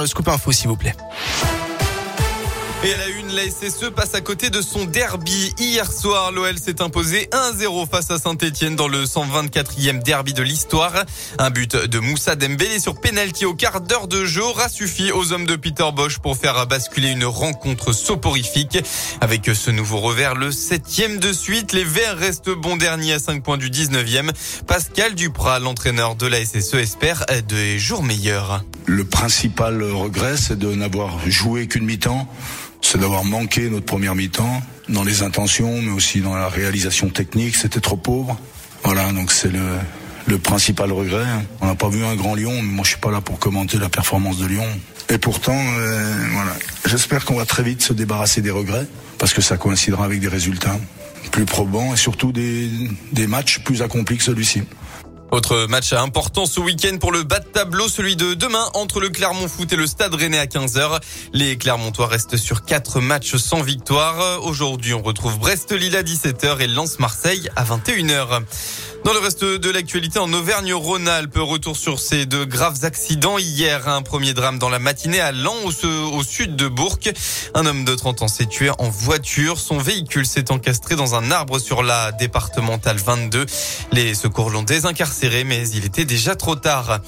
Le scoop info, s'il vous plaît. La SSE passe à côté de son derby. Hier soir, l'OL s'est imposé 1-0 face à Saint-Etienne dans le 124e derby de l'histoire. Un but de Moussa Dembélé sur penalty au quart d'heure de jeu aura suffi aux hommes de Peter Bosch pour faire basculer une rencontre soporifique. Avec ce nouveau revers, le septième de suite, les Verts restent bons derniers à 5 points du 19e. Pascal Duprat, l'entraîneur de la SSE, espère des jours meilleurs. Le principal regret, c'est de n'avoir joué qu'une mi-temps c'est d'avoir manqué notre première mi-temps dans les intentions, mais aussi dans la réalisation technique. C'était trop pauvre. Voilà, donc c'est le, principal regret. On n'a pas vu un grand Lyon, mais moi je suis pas là pour commenter la performance de Lyon. Et pourtant, euh, voilà, j'espère qu'on va très vite se débarrasser des regrets, parce que ça coïncidera avec des résultats plus probants et surtout des matchs plus accomplis que celui-ci. Autre match important ce week-end pour le bas de tableau, celui de demain entre le Clermont Foot et le Stade Rennais à 15h. Les Clermontois restent sur quatre matchs sans victoire. Aujourd'hui, on retrouve Brest-Lille à 17h et Lens-Marseille à 21h. Dans le reste de l'actualité, en Auvergne-Rhône-Alpes, retour sur ces deux graves accidents. Hier, un premier drame dans la matinée à Lens, au, sud de Bourg. Un homme de 30 ans s'est tué en voiture. Son véhicule s'est encastré dans un arbre sur la départementale 22. Les secours l'ont désincarcéré, mais il était déjà trop tard.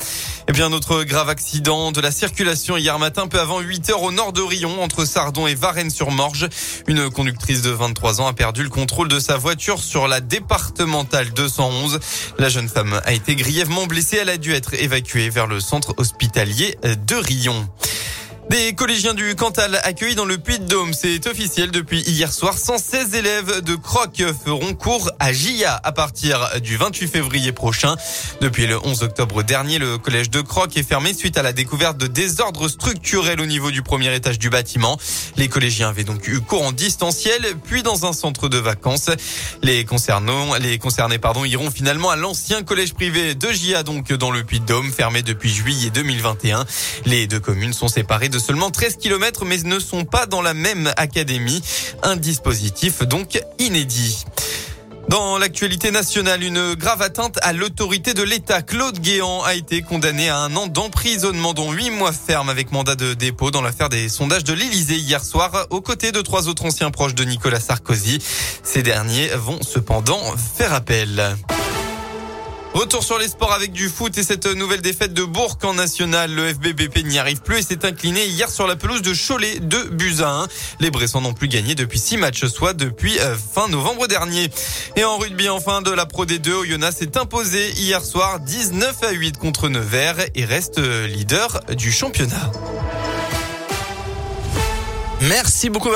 Et bien, autre grave accident de la circulation hier matin, peu avant 8 heures au nord de Rion, entre Sardon et Varennes-sur-Morge. Une conductrice de 23 ans a perdu le contrôle de sa voiture sur la départementale 211. La jeune femme a été grièvement blessée. Elle a dû être évacuée vers le centre hospitalier de Rion. Des collégiens du Cantal accueillis dans le Puy-de-Dôme, c'est officiel depuis hier soir. 116 élèves de Croc feront cours à GIA à partir du 28 février prochain. Depuis le 11 octobre dernier, le collège de Croc est fermé suite à la découverte de désordres structurels au niveau du premier étage du bâtiment. Les collégiens avaient donc eu cours en distanciel, puis dans un centre de vacances. Les les concernés, pardon, iront finalement à l'ancien collège privé de GIA, donc dans le Puy-de-Dôme, fermé depuis juillet 2021. Les deux communes sont séparées de seulement 13 km mais ne sont pas dans la même académie. Un dispositif donc inédit. Dans l'actualité nationale, une grave atteinte à l'autorité de l'État. Claude Guéant a été condamné à un an d'emprisonnement, dont huit mois ferme avec mandat de dépôt dans l'affaire des sondages de l'Élysée hier soir, aux côtés de trois autres anciens proches de Nicolas Sarkozy. Ces derniers vont cependant faire appel. Retour sur les sports avec du foot et cette nouvelle défaite de Bourg en national. Le FBBP n'y arrive plus et s'est incliné hier sur la pelouse de Cholet de Buzyn. Les Bressans n'ont plus gagné depuis six matchs, soit depuis euh, fin novembre dernier. Et en rugby, enfin, de la Pro D2, Oyonnax s'est imposé hier soir 19 à 8 contre Nevers et reste leader du championnat. Merci beaucoup.